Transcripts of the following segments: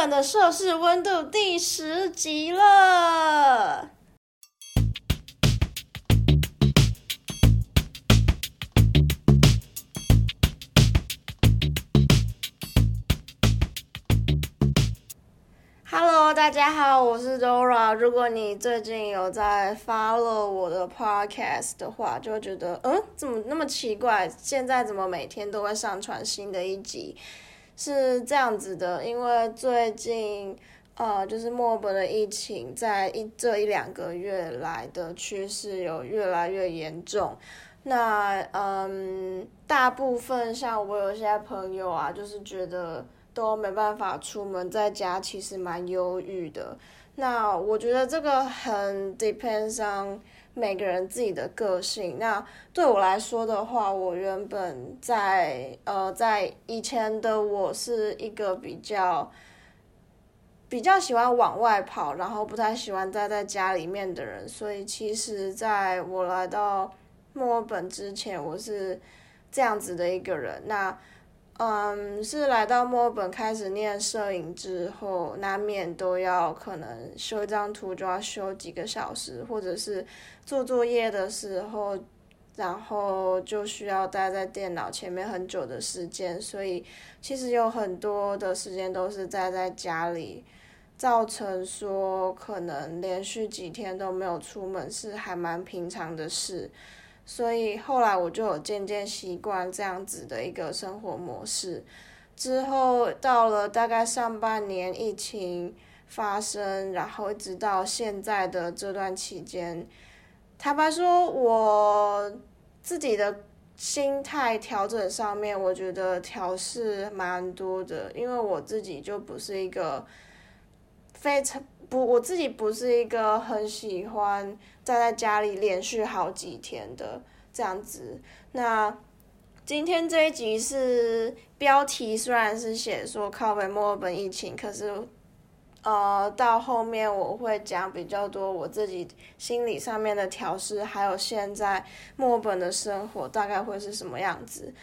本的摄氏温度第十集了。Hello，大家好，我是 Dora。如果你最近有在 follow 我的 podcast 的话，就会觉得，嗯，怎么那么奇怪？现在怎么每天都会上传新的一集？是这样子的，因为最近，呃，就是墨尔本的疫情，在一这一两个月来的趋势有越来越严重。那，嗯，大部分像我有些朋友啊，就是觉得。都没办法出门，在家其实蛮忧郁的。那我觉得这个很 depends on 每个人自己的个性。那对我来说的话，我原本在呃在以前的我是一个比较比较喜欢往外跑，然后不太喜欢待在家里面的人。所以其实在我来到墨尔本之前，我是这样子的一个人。那嗯，是来到墨尔本开始念摄影之后，难免都要可能修一张图就要修几个小时，或者是做作业的时候，然后就需要待在电脑前面很久的时间，所以其实有很多的时间都是待在家里，造成说可能连续几天都没有出门是还蛮平常的事。所以后来我就有渐渐习惯这样子的一个生活模式。之后到了大概上半年疫情发生，然后一直到现在的这段期间，坦白说，我自己的心态调整上面，我觉得调试蛮多的，因为我自己就不是一个非常。不，我自己不是一个很喜欢待在家里连续好几天的这样子。那今天这一集是标题，虽然是写说靠北墨尔本疫情，可是呃，到后面我会讲比较多我自己心理上面的调试，还有现在墨尔本的生活大概会是什么样子。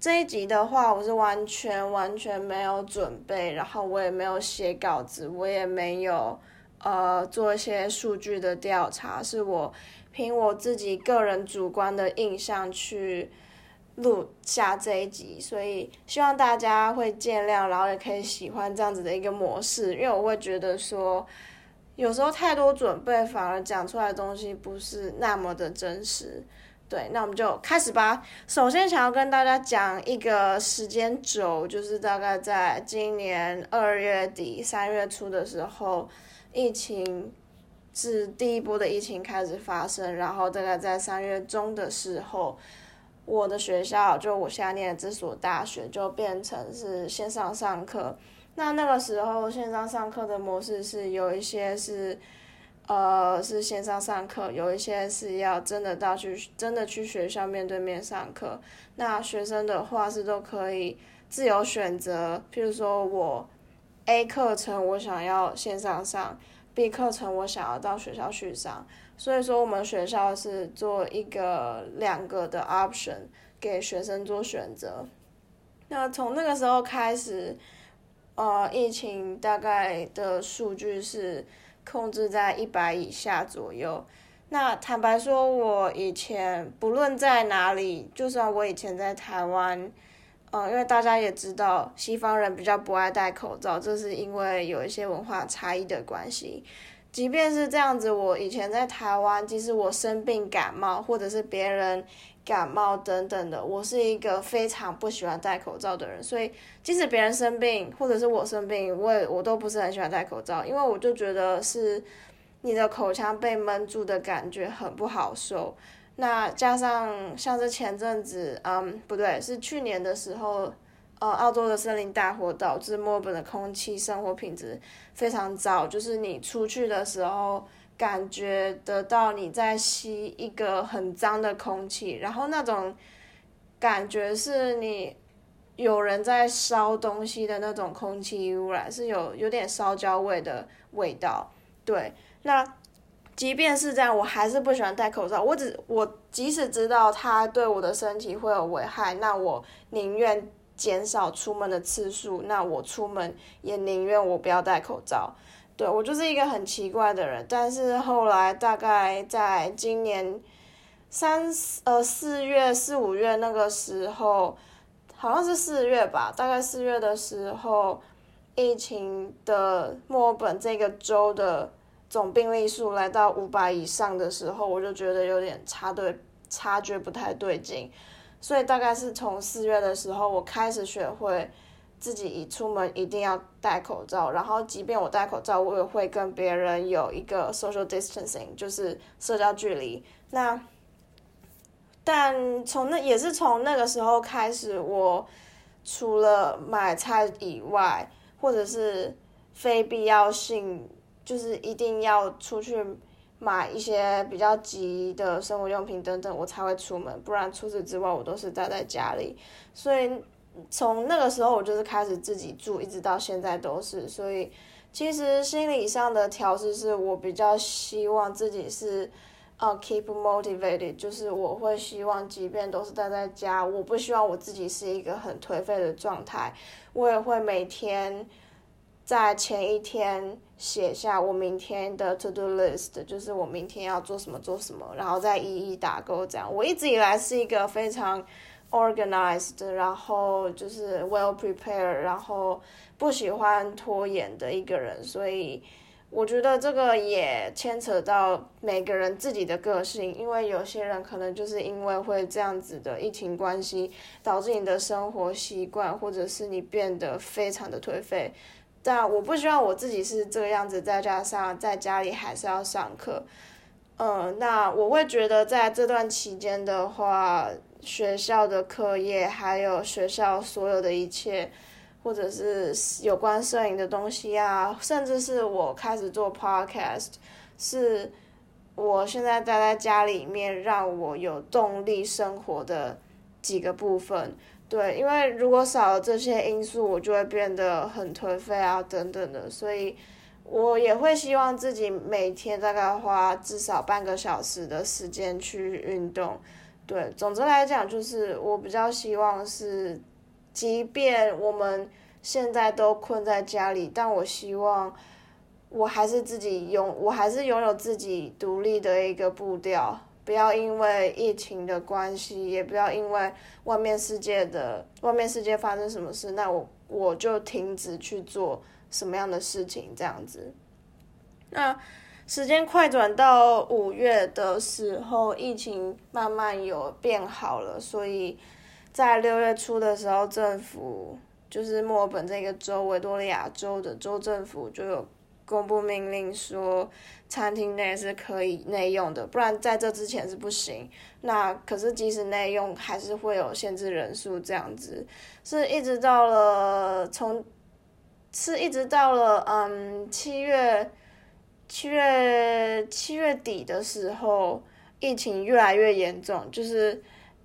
这一集的话，我是完全完全没有准备，然后我也没有写稿子，我也没有呃做一些数据的调查，是我凭我自己个人主观的印象去录下这一集，所以希望大家会见谅，然后也可以喜欢这样子的一个模式，因为我会觉得说，有时候太多准备反而讲出来的东西不是那么的真实。对，那我们就开始吧。首先，想要跟大家讲一个时间轴，就是大概在今年二月底、三月初的时候，疫情是第一波的疫情开始发生，然后大概在三月中的时候，我的学校就我现在念的这所大学就变成是线上上课。那那个时候线上上课的模式是有一些是。呃，是线上上课，有一些是要真的到去真的去学校面对面上课。那学生的话是都可以自由选择，譬如说我 A 课程我想要线上上，B 课程我想要到学校去上。所以说我们学校是做一个两个的 option 给学生做选择。那从那个时候开始，呃，疫情大概的数据是。控制在一百以下左右。那坦白说，我以前不论在哪里，就算我以前在台湾，嗯，因为大家也知道，西方人比较不爱戴口罩，这是因为有一些文化差异的关系。即便是这样子，我以前在台湾，即使我生病感冒，或者是别人。感冒等等的，我是一个非常不喜欢戴口罩的人，所以即使别人生病或者是我生病，我也我都不是很喜欢戴口罩，因为我就觉得是你的口腔被闷住的感觉很不好受。那加上像是前阵子，嗯，不对，是去年的时候，呃，澳洲的森林大火导致墨尔本的空气生活品质非常糟，就是你出去的时候。感觉得到你在吸一个很脏的空气，然后那种感觉是你有人在烧东西的那种空气污染，是有有点烧焦味的味道。对，那即便是这样，我还是不喜欢戴口罩。我只我即使知道它对我的身体会有危害，那我宁愿减少出门的次数，那我出门也宁愿我不要戴口罩。对我就是一个很奇怪的人，但是后来大概在今年三呃四月四五月那个时候，好像是四月吧，大概四月的时候，疫情的墨尔本这个州的总病例数来到五百以上的时候，我就觉得有点插对察觉不太对劲。所以大概是从四月的时候，我开始学会自己一出门一定要戴口罩，然后即便我戴口罩，我也会跟别人有一个 social distancing，就是社交距离。那但从那也是从那个时候开始，我除了买菜以外，或者是非必要性，就是一定要出去。买一些比较急的生活用品等等，我才会出门，不然除此之外我都是待在家里。所以从那个时候我就是开始自己住，一直到现在都是。所以其实心理上的调试是我比较希望自己是呃 keep motivated，就是我会希望即便都是待在家，我不希望我自己是一个很颓废的状态，我也会每天。在前一天写下我明天的 to do list，就是我明天要做什么做什么，然后再一一打勾。这样，我一直以来是一个非常 organized，然后就是 well prepared，然后不喜欢拖延的一个人。所以我觉得这个也牵扯到每个人自己的个性，因为有些人可能就是因为会这样子的疫情关系，导致你的生活习惯或者是你变得非常的颓废。但我不希望我自己是这个样子，再加上在家里还是要上课，嗯，那我会觉得在这段期间的话，学校的课业还有学校所有的一切，或者是有关摄影的东西啊，甚至是我开始做 podcast，是我现在待在家里面让我有动力生活的几个部分。对，因为如果少了这些因素，我就会变得很颓废啊，等等的，所以我也会希望自己每天大概花至少半个小时的时间去运动。对，总之来讲，就是我比较希望是，即便我们现在都困在家里，但我希望我还是自己拥，我还是拥有自己独立的一个步调。不要因为疫情的关系，也不要因为外面世界的外面世界发生什么事，那我我就停止去做什么样的事情这样子。那时间快转到五月的时候，疫情慢慢有变好了，所以在六月初的时候，政府就是墨尔本这个州维多利亚州的州政府就有。公布命令说，餐厅内是可以内用的，不然在这之前是不行。那可是即使内用，还是会有限制人数这样子。是一直到了从，是一直到了嗯七月，七月七月底的时候，疫情越来越严重，就是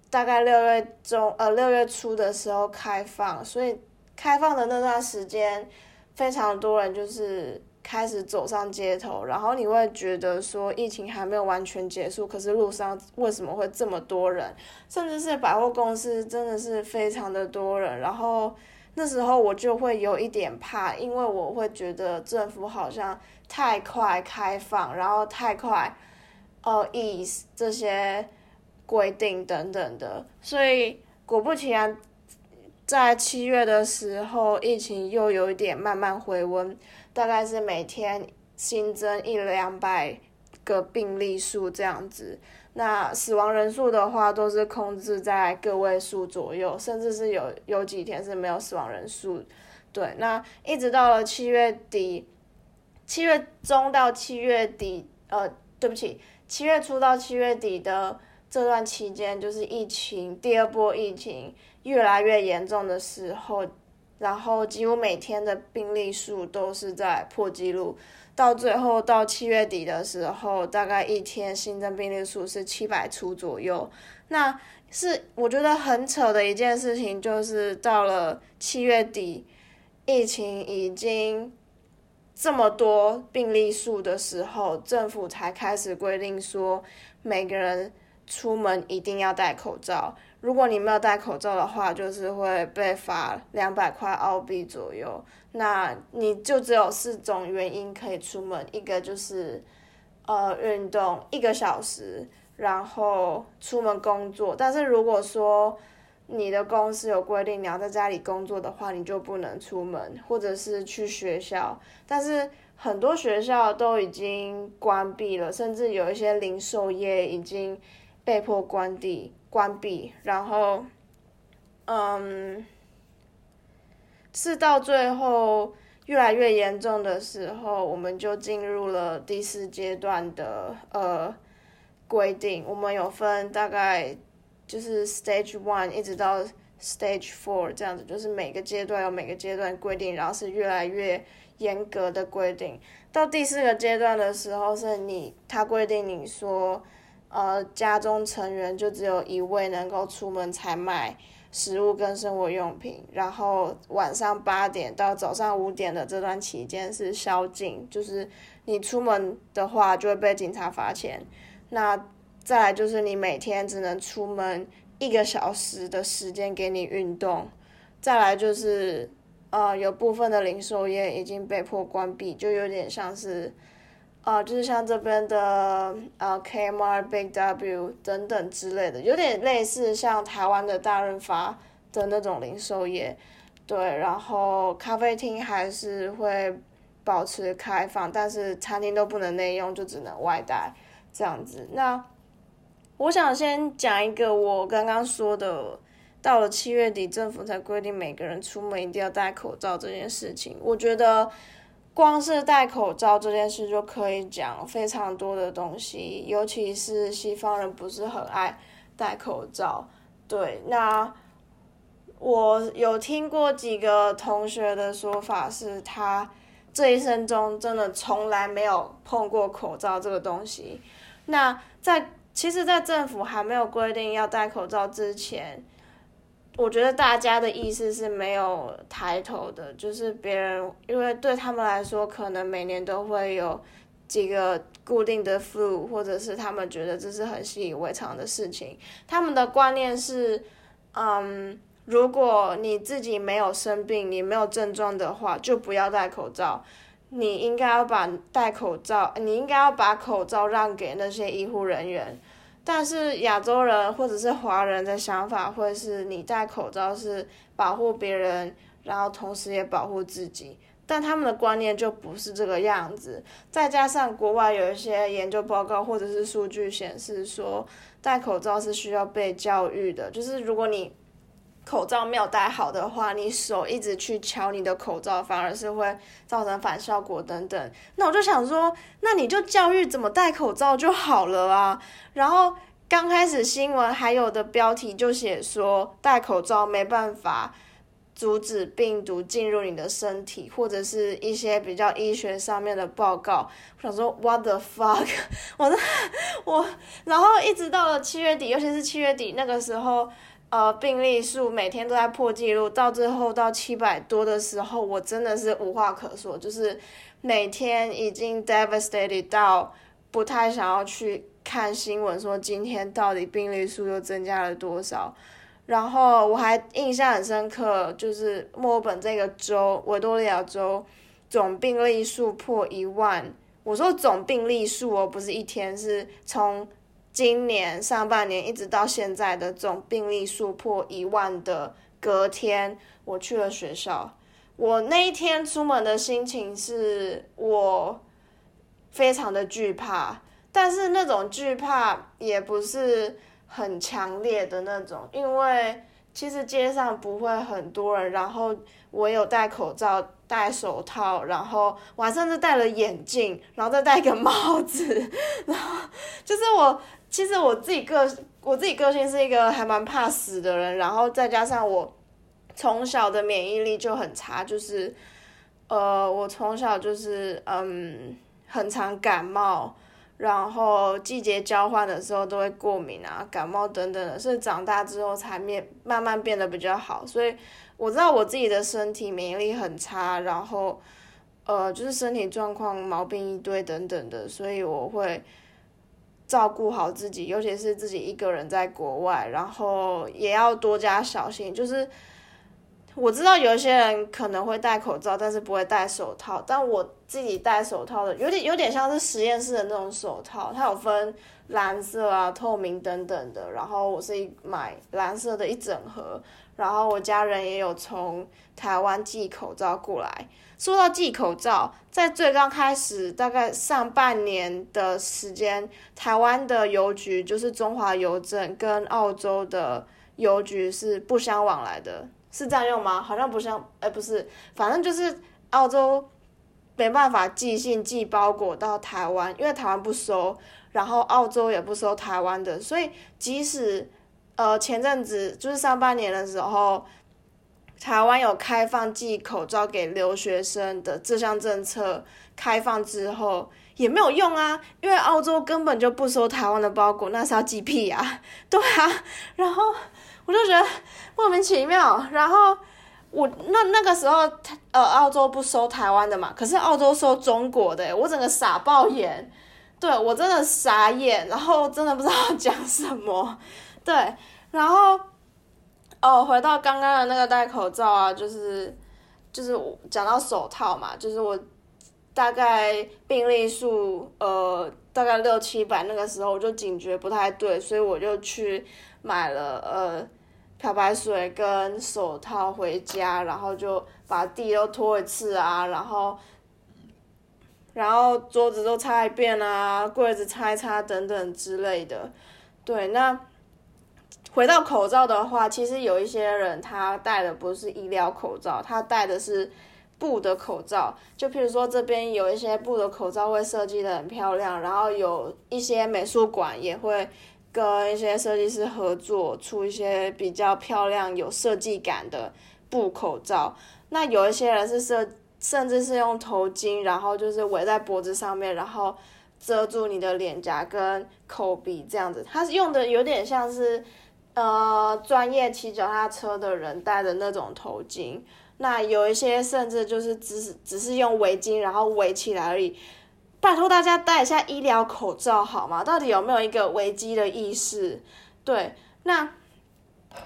大概六月中呃六月初的时候开放，所以开放的那段时间，非常多人就是。开始走上街头，然后你会觉得说疫情还没有完全结束，可是路上为什么会这么多人？甚至是百货公司真的是非常的多人。然后那时候我就会有一点怕，因为我会觉得政府好像太快开放，然后太快呃 ease 这些规定等等的。所以果不其然，在七月的时候，疫情又有一点慢慢回温。大概是每天新增一两百个病例数这样子，那死亡人数的话都是控制在个位数左右，甚至是有有几天是没有死亡人数。对，那一直到了七月底，七月中到七月底，呃，对不起，七月初到七月底的这段期间，就是疫情第二波疫情越来越严重的时候。然后几乎每天的病例数都是在破纪录，到最后到七月底的时候，大概一天新增病例数是七百出左右。那是我觉得很扯的一件事情，就是到了七月底，疫情已经这么多病例数的时候，政府才开始规定说每个人出门一定要戴口罩。如果你没有戴口罩的话，就是会被罚两百块澳币左右。那你就只有四种原因可以出门，一个就是呃运动一个小时，然后出门工作。但是如果说你的公司有规定你要在家里工作的话，你就不能出门，或者是去学校。但是很多学校都已经关闭了，甚至有一些零售业已经被迫关闭。关闭，然后，嗯，是到最后越来越严重的时候，我们就进入了第四阶段的呃规定。我们有分大概就是 stage one 一直到 stage four 这样子，就是每个阶段有每个阶段规定，然后是越来越严格的规定。到第四个阶段的时候，是你他规定你说。呃，家中成员就只有一位能够出门采买食物跟生活用品，然后晚上八点到早上五点的这段期间是宵禁，就是你出门的话就会被警察罚钱。那再来就是你每天只能出门一个小时的时间给你运动，再来就是呃有部分的零售业已经被迫关闭，就有点像是。啊，就是像这边的呃 Kmart、Big W 等等之类的，有点类似像台湾的大润发的那种零售业，对。然后咖啡厅还是会保持开放，但是餐厅都不能内用，就只能外带这样子。那我想先讲一个我刚刚说的，到了七月底政府才规定每个人出门一定要戴口罩这件事情，我觉得。光是戴口罩这件事就可以讲非常多的东西，尤其是西方人不是很爱戴口罩。对，那我有听过几个同学的说法，是他这一生中真的从来没有碰过口罩这个东西。那在其实，在政府还没有规定要戴口罩之前。我觉得大家的意思是没有抬头的，就是别人，因为对他们来说，可能每年都会有几个固定的 flu，或者是他们觉得这是很习以为常的事情。他们的观念是，嗯，如果你自己没有生病，你没有症状的话，就不要戴口罩。你应该要把戴口罩，你应该要把口罩让给那些医护人员。但是亚洲人或者是华人的想法会是你戴口罩是保护别人，然后同时也保护自己，但他们的观念就不是这个样子。再加上国外有一些研究报告或者是数据显示说，戴口罩是需要被教育的，就是如果你。口罩没有戴好的话，你手一直去敲你的口罩，反而是会造成反效果等等。那我就想说，那你就教育怎么戴口罩就好了啊。然后刚开始新闻还有的标题就写说戴口罩没办法阻止病毒进入你的身体，或者是一些比较医学上面的报告。我想说，what the fuck？我 我，然后一直到了七月底，尤其是七月底那个时候。呃，病例数每天都在破纪录，到最后到七百多的时候，我真的是无话可说，就是每天已经 devastated 到不太想要去看新闻，说今天到底病例数又增加了多少。然后我还印象很深刻，就是墨尔本这个州，维多利亚州总病例数破一万。我说总病例数哦，不是一天，是从。今年上半年一直到现在的这种病例数破一万的隔天，我去了学校。我那一天出门的心情是我非常的惧怕，但是那种惧怕也不是很强烈的那种，因为其实街上不会很多人，然后我有戴口罩、戴手套，然后我还甚至戴了眼镜，然后再戴一个帽子，然后就是我。其实我自己个我自己个性是一个还蛮怕死的人，然后再加上我从小的免疫力就很差，就是呃，我从小就是嗯很常感冒，然后季节交换的时候都会过敏啊、感冒等等的，是长大之后才面慢慢变得比较好，所以我知道我自己的身体免疫力很差，然后呃就是身体状况毛病一堆等等的，所以我会。照顾好自己，尤其是自己一个人在国外，然后也要多加小心。就是我知道有些人可能会戴口罩，但是不会戴手套，但我自己戴手套的，有点有点像是实验室的那种手套，它有分蓝色啊、透明等等的。然后我是买蓝色的一整盒，然后我家人也有从台湾寄口罩过来。说到寄口罩，在最刚开始，大概上半年的时间，台湾的邮局就是中华邮政跟澳洲的邮局是不相往来的，是这样用吗？好像不像，哎，不是，反正就是澳洲没办法寄信寄包裹到台湾，因为台湾不收，然后澳洲也不收台湾的，所以即使呃前阵子就是上半年的时候。台湾有开放寄口罩给留学生的这项政策开放之后也没有用啊，因为澳洲根本就不收台湾的包裹，那是要寄屁啊？对啊，然后我就觉得莫名其妙。然后我那那个时候，呃，澳洲不收台湾的嘛，可是澳洲收中国的，我整个傻爆眼，对我真的傻眼，然后真的不知道讲什么，对，然后。哦，回到刚刚的那个戴口罩啊，就是就是讲到手套嘛，就是我大概病例数呃大概六七百，那个时候我就警觉不太对，所以我就去买了呃漂白水跟手套回家，然后就把地都拖一次啊，然后然后桌子都擦一遍啊，柜子擦一擦等等之类的，对，那。回到口罩的话，其实有一些人他戴的不是医疗口罩，他戴的是布的口罩。就譬如说这边有一些布的口罩会设计的很漂亮，然后有一些美术馆也会跟一些设计师合作出一些比较漂亮、有设计感的布口罩。那有一些人是设，甚至是用头巾，然后就是围在脖子上面，然后遮住你的脸颊跟口鼻这样子。他是用的有点像是。呃，专业骑脚踏车的人戴的那种头巾，那有一些甚至就是只是只是用围巾然后围起来而已。拜托大家戴一下医疗口罩好吗？到底有没有一个危机的意识？对，那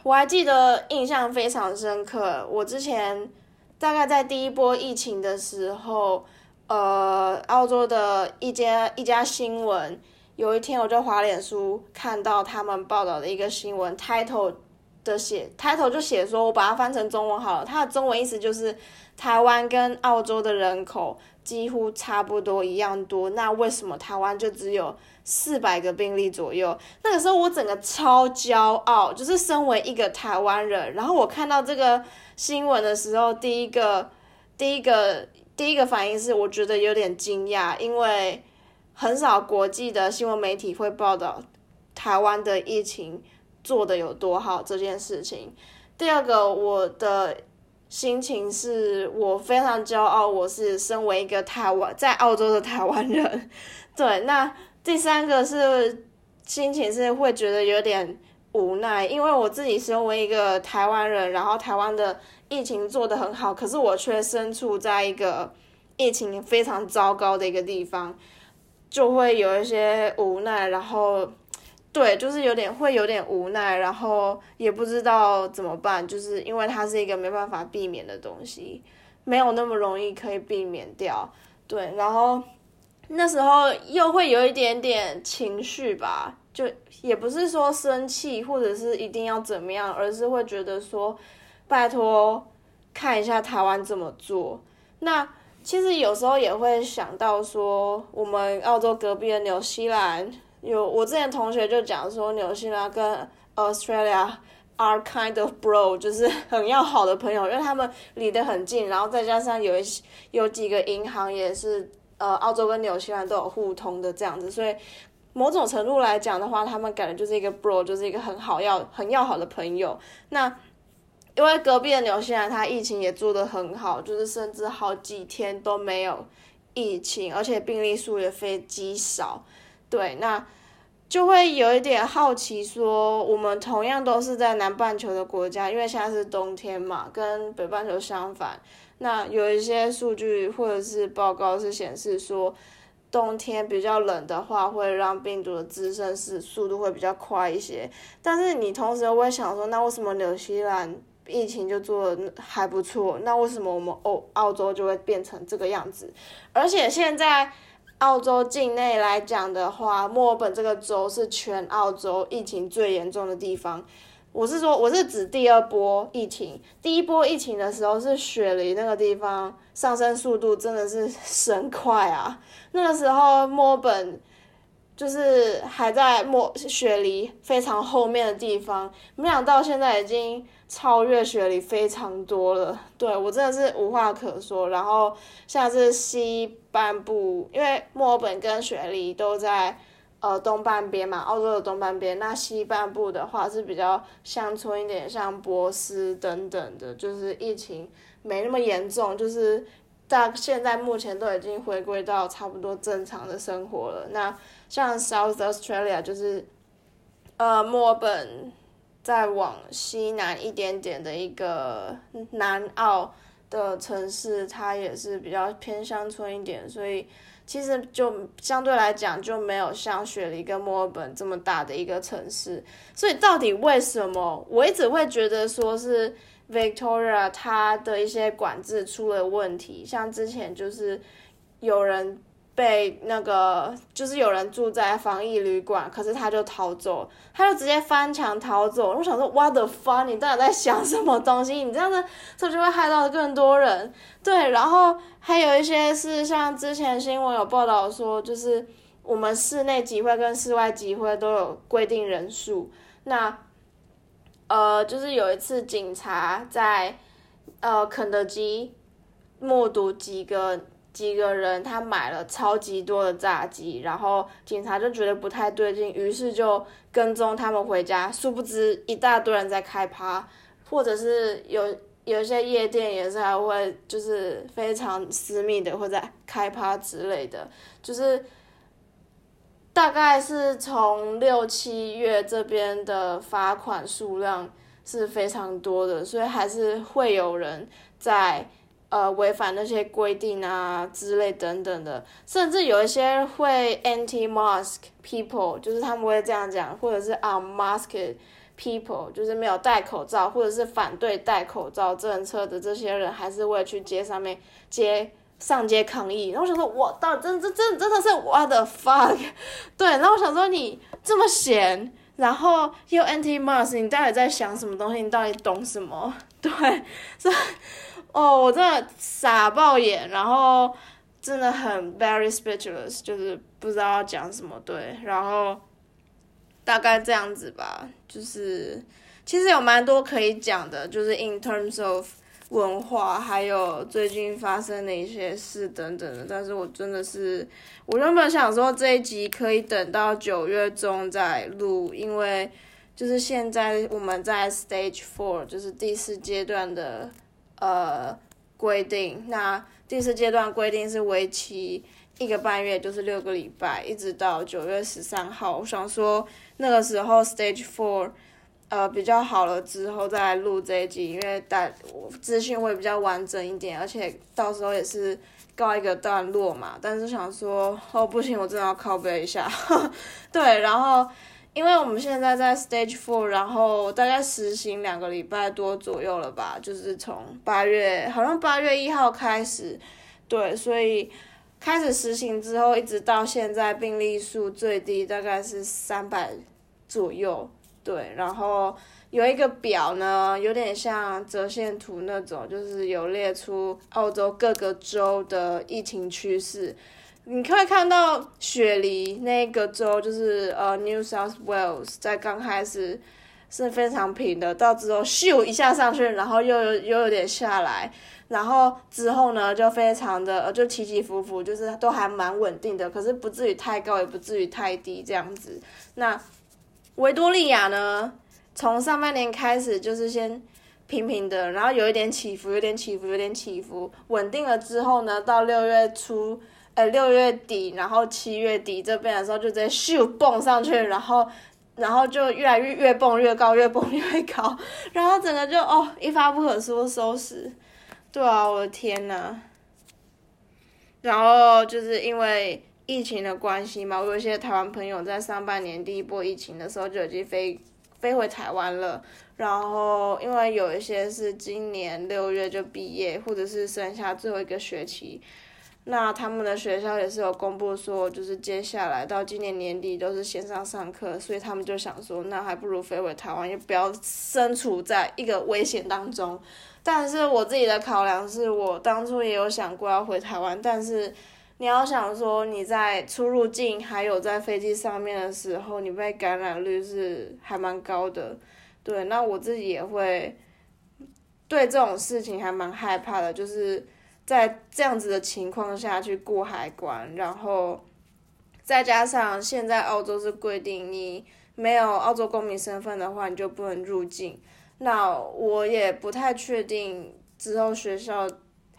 我还记得印象非常深刻，我之前大概在第一波疫情的时候，呃，澳洲的一家一家新闻。有一天，我就滑脸书看到他们报道的一个新闻，title 的写 title 就写说，我把它翻成中文好了。它的中文意思就是，台湾跟澳洲的人口几乎差不多一样多，那为什么台湾就只有四百个病例左右？那个时候我整个超骄傲，就是身为一个台湾人，然后我看到这个新闻的时候，第一个第一个第一个反应是，我觉得有点惊讶，因为。很少国际的新闻媒体会报道台湾的疫情做的有多好这件事情。第二个，我的心情是我非常骄傲，我是身为一个台湾在澳洲的台湾人。对，那第三个是心情是会觉得有点无奈，因为我自己身为一个台湾人，然后台湾的疫情做的很好，可是我却身处在一个疫情非常糟糕的一个地方。就会有一些无奈，然后，对，就是有点会有点无奈，然后也不知道怎么办，就是因为它是一个没办法避免的东西，没有那么容易可以避免掉，对，然后那时候又会有一点点情绪吧，就也不是说生气或者是一定要怎么样，而是会觉得说，拜托看一下台湾怎么做，那。其实有时候也会想到说，我们澳洲隔壁的纽西兰有我之前同学就讲说，纽西兰跟 Australia are kind of bro，就是很要好的朋友，因为他们离得很近，然后再加上有一些有几个银行也是呃澳洲跟纽西兰都有互通的这样子，所以某种程度来讲的话，他们感觉就是一个 bro，就是一个很好要很要好的朋友。那因为隔壁的纽西兰，它疫情也做得很好，就是甚至好几天都没有疫情，而且病例数也非极少。对，那就会有一点好奇，说我们同样都是在南半球的国家，因为现在是冬天嘛，跟北半球相反。那有一些数据或者是报告是显示说，冬天比较冷的话，会让病毒的滋生是速度会比较快一些。但是你同时又会想说，那为什么纽西兰疫情就做的还不错？那为什么我们欧澳洲就会变成这个样子？而且现在澳洲境内来讲的话，墨尔本这个州是全澳洲疫情最严重的地方。我是说，我是指第二波疫情。第一波疫情的时候，是雪梨那个地方上升速度真的是 神快啊！那个时候墨尔本就是还在墨雪梨非常后面的地方，没想到现在已经超越雪梨非常多了。对我真的是无话可说。然后像是西半部，因为墨尔本跟雪梨都在。呃，东半边嘛，澳洲的东半边，那西半部的话是比较乡村一点，像博斯等等的，就是疫情没那么严重，就是大现在目前都已经回归到差不多正常的生活了。那像 South Australia 就是呃墨尔本再往西南一点点的一个南澳的城市，它也是比较偏乡村一点，所以。其实就相对来讲就没有像雪梨跟墨尔本这么大的一个城市，所以到底为什么我一直会觉得说是 Victoria 它的一些管制出了问题，像之前就是有人。被那个就是有人住在防疫旅馆，可是他就逃走，他就直接翻墙逃走。我想说，What the fuck？你到底在想什么东西？你这样子，这就会害到更多人。对，然后还有一些是像之前新闻有报道说，就是我们室内集会跟室外集会都有规定人数。那呃，就是有一次警察在呃肯德基目睹几个。几个人他买了超级多的炸鸡，然后警察就觉得不太对劲，于是就跟踪他们回家。殊不知一大堆人在开趴，或者是有有一些夜店也是还会就是非常私密的或者开趴之类的，就是大概是从六七月这边的罚款数量是非常多的，所以还是会有人在。呃，违反那些规定啊之类等等的，甚至有一些会 anti-mask people，就是他们会这样讲，或者是 unmasked people，就是没有戴口罩，或者是反对戴口罩政策的这些人，还是会去街上面街上街抗议。然后我想说，我到真真真真的是 what the fuck？对，然后我想说你这么闲，然后又 anti-mask，你到底在想什么东西？你到底懂什么？对，这。哦，我真的傻爆眼，然后真的很 very speechless，就是不知道要讲什么。对，然后大概这样子吧，就是其实有蛮多可以讲的，就是 in terms of 文化，还有最近发生的一些事等等的。但是我真的是，我原本想说这一集可以等到九月中再录，因为就是现在我们在 stage four，就是第四阶段的。呃，规定那第四阶段规定是为期一个半月，就是六个礼拜，一直到九月十三号。我想说那个时候 stage four，呃比较好了之后再录这一集，因为大资讯会比较完整一点，而且到时候也是告一个段落嘛。但是想说哦不行，我真的要拷贝一下，对，然后。因为我们现在在 stage four，然后大概实行两个礼拜多左右了吧，就是从八月，好像八月一号开始，对，所以开始实行之后，一直到现在病例数最低大概是三百左右，对，然后有一个表呢，有点像折线图那种，就是有列出澳洲各个州的疫情趋势。你可以看到雪梨那个州，就是呃 New South Wales，在刚开始是非常平的，到之后咻一下上去，然后又又有点下来，然后之后呢就非常的就起起伏伏，就是都还蛮稳定的，可是不至于太高，也不至于太低这样子。那维多利亚呢，从上半年开始就是先平平的，然后有一点起伏，有点起伏，有点起伏，稳定了之后呢，到六月初。呃，六月底，然后七月底这边的时候，就直接咻蹦上去，然后，然后就越来越越蹦越高，越蹦越高，然后整个就哦一发不可收收拾，对啊，我的天呐！然后就是因为疫情的关系嘛，我有一些台湾朋友在上半年第一波疫情的时候就已经飞飞回台湾了。然后因为有一些是今年六月就毕业，或者是剩下最后一个学期，那他们的学校也是有公布说，就是接下来到今年年底都是线上上课，所以他们就想说，那还不如飞回台湾，也不要身处在一个危险当中。但是我自己的考量是我当初也有想过要回台湾，但是你要想说你在出入境还有在飞机上面的时候，你被感染率是还蛮高的，对，那我自己也会对这种事情还蛮害怕的，就是在这样子的情况下去过海关，然后再加上现在澳洲是规定你没有澳洲公民身份的话，你就不能入境。那我也不太确定之后学校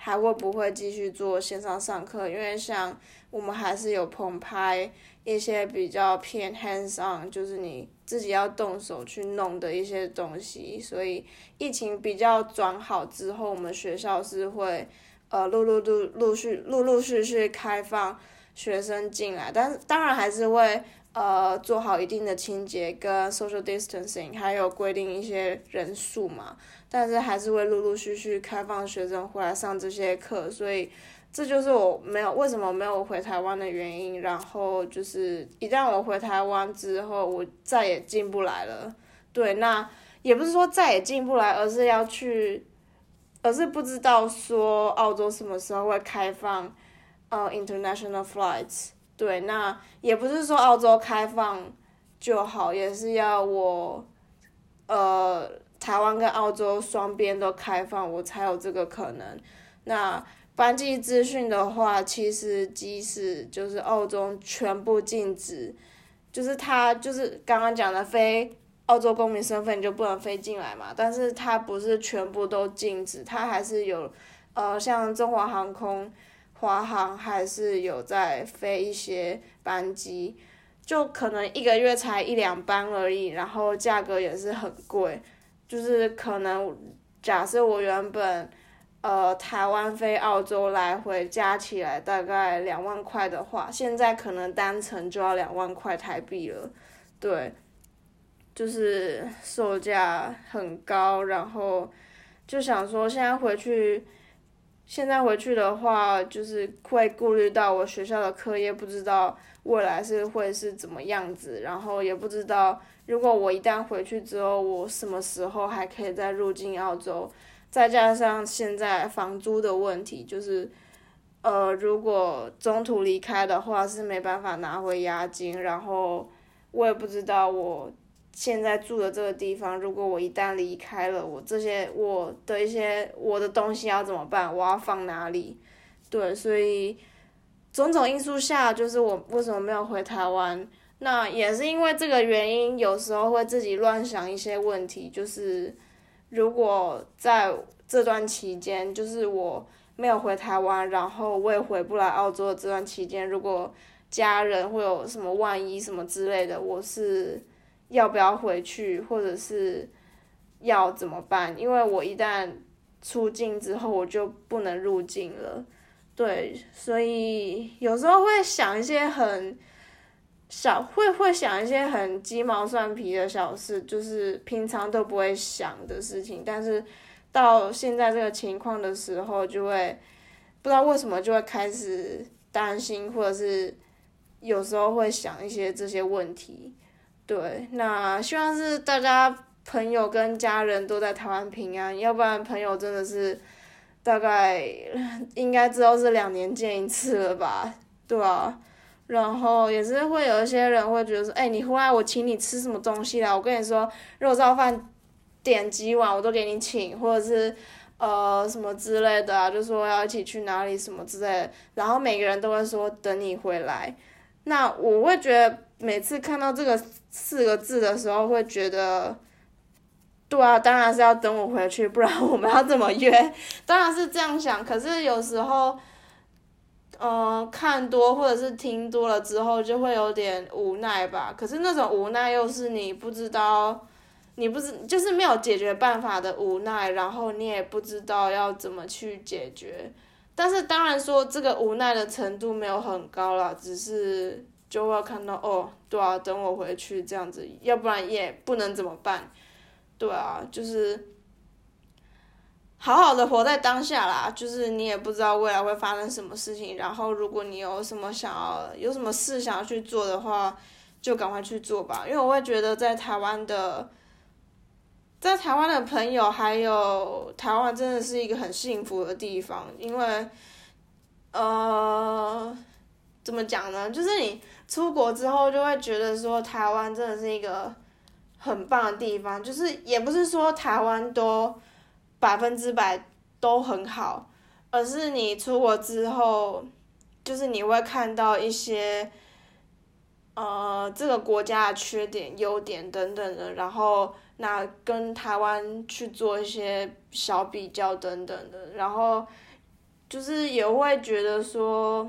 还会不会继续做线上上课，因为像我们还是有棚拍一些比较偏 hands on，就是你自己要动手去弄的一些东西。所以疫情比较转好之后，我们学校是会呃陆陆陆陆续陆陆续续开放学生进来，但当然还是会。呃，做好一定的清洁跟 social distancing，还有规定一些人数嘛，但是还是会陆陆续续开放学生回来上这些课，所以这就是我没有为什么没有回台湾的原因。然后就是一旦我回台湾之后，我再也进不来了。对，那也不是说再也进不来，而是要去，而是不知道说澳洲什么时候会开放呃 international flights。对，那也不是说澳洲开放就好，也是要我，呃，台湾跟澳洲双边都开放，我才有这个可能。那班机资讯的话，其实即使就是澳洲全部禁止，就是他就是刚刚讲的非澳洲公民身份就不能飞进来嘛，但是它不是全部都禁止，它还是有，呃，像中华航空。华航还是有在飞一些班机，就可能一个月才一两班而已，然后价格也是很贵，就是可能假设我原本，呃，台湾飞澳洲来回加起来大概两万块的话，现在可能单程就要两万块台币了，对，就是售价很高，然后就想说现在回去。现在回去的话，就是会顾虑到我学校的课业，不知道未来是会是怎么样子，然后也不知道如果我一旦回去之后，我什么时候还可以再入境澳洲，再加上现在房租的问题，就是，呃，如果中途离开的话是没办法拿回押金，然后我也不知道我。现在住的这个地方，如果我一旦离开了，我这些我的一些我的东西要怎么办？我要放哪里？对，所以种种因素下，就是我为什么没有回台湾？那也是因为这个原因，有时候会自己乱想一些问题。就是如果在这段期间，就是我没有回台湾，然后我也回不来澳洲的这段期间，如果家人会有什么万一什么之类的，我是。要不要回去，或者是要怎么办？因为我一旦出境之后，我就不能入境了。对，所以有时候会想一些很小，会会想一些很鸡毛蒜皮的小事，就是平常都不会想的事情，但是到现在这个情况的时候，就会不知道为什么就会开始担心，或者是有时候会想一些这些问题。对，那希望是大家朋友跟家人都在台湾平安，要不然朋友真的是大概应该知道是两年见一次了吧，对啊，然后也是会有一些人会觉得说，哎，你回来我请你吃什么东西啦？我跟你说，肉燥饭点几碗我都给你请，或者是呃什么之类的啊，就说要一起去哪里什么之类的，然后每个人都会说等你回来，那我会觉得。每次看到这个四个字的时候，会觉得，对啊，当然是要等我回去，不然我们要怎么约？当然是这样想。可是有时候，嗯，看多或者是听多了之后，就会有点无奈吧。可是那种无奈又是你不知道，你不知就是没有解决办法的无奈，然后你也不知道要怎么去解决但是当然说这个无奈的程度没有很高啦，只是就会看到哦，对啊，等我回去这样子，要不然也不能怎么办，对啊，就是好好的活在当下啦，就是你也不知道未来会发生什么事情，然后如果你有什么想要有什么事想要去做的话，就赶快去做吧，因为我会觉得在台湾的。在台湾的朋友，还有台湾真的是一个很幸福的地方，因为，呃，怎么讲呢？就是你出国之后，就会觉得说台湾真的是一个很棒的地方。就是也不是说台湾都百分之百都很好，而是你出国之后，就是你会看到一些，呃，这个国家的缺点、优点等等的，然后。那跟台湾去做一些小比较等等的，然后就是也会觉得说，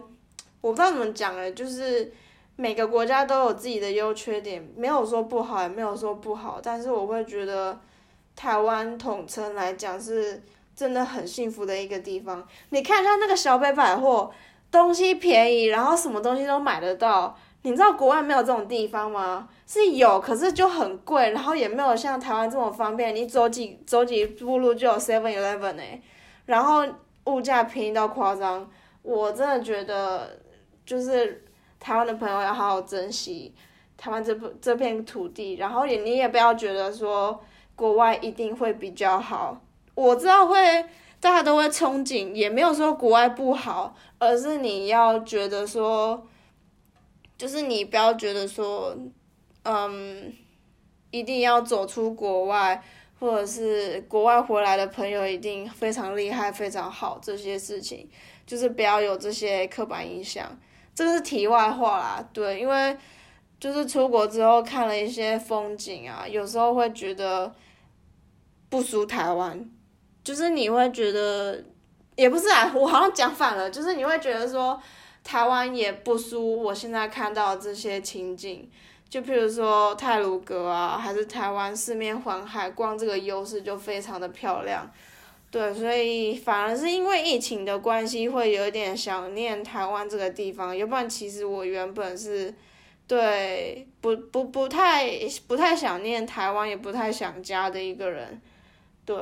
我不知道怎么讲哎，就是每个国家都有自己的优缺点，没有说不好，也没有说不好，但是我会觉得台湾统称来讲是真的很幸福的一个地方。你看一下那个小北百货，东西便宜，然后什么东西都买得到。你知道国外没有这种地方吗？是有，可是就很贵，然后也没有像台湾这么方便。你走几走几步路就有 Seven Eleven 哎，然后物价便宜到夸张。我真的觉得，就是台湾的朋友要好好珍惜台湾这这片土地，然后也你也不要觉得说国外一定会比较好。我知道会大家都会憧憬，也没有说国外不好，而是你要觉得说。就是你不要觉得说，嗯，一定要走出国外，或者是国外回来的朋友一定非常厉害、非常好，这些事情就是不要有这些刻板印象。这个是题外话啦，对，因为就是出国之后看了一些风景啊，有时候会觉得不输台湾，就是你会觉得也不是啊，我好像讲反了，就是你会觉得说。台湾也不输我现在看到这些情景，就譬如说泰鲁阁啊，还是台湾四面环海，光这个优势就非常的漂亮。对，所以反而是因为疫情的关系，会有一点想念台湾这个地方。要不然，其实我原本是对不不不太不太想念台湾，也不太想家的一个人。对。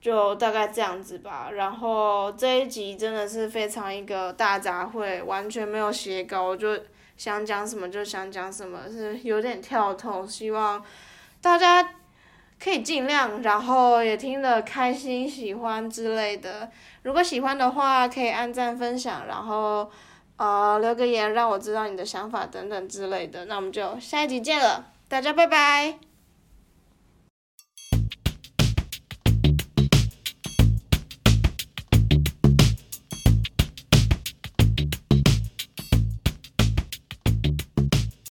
就大概这样子吧，然后这一集真的是非常一个大杂烩，完全没有写稿，就想讲什么就想讲什么，是有点跳痛，希望大家可以尽量，然后也听得开心、喜欢之类的。如果喜欢的话，可以按赞、分享，然后呃留个言让我知道你的想法等等之类的。那我们就下一集见了，大家拜拜。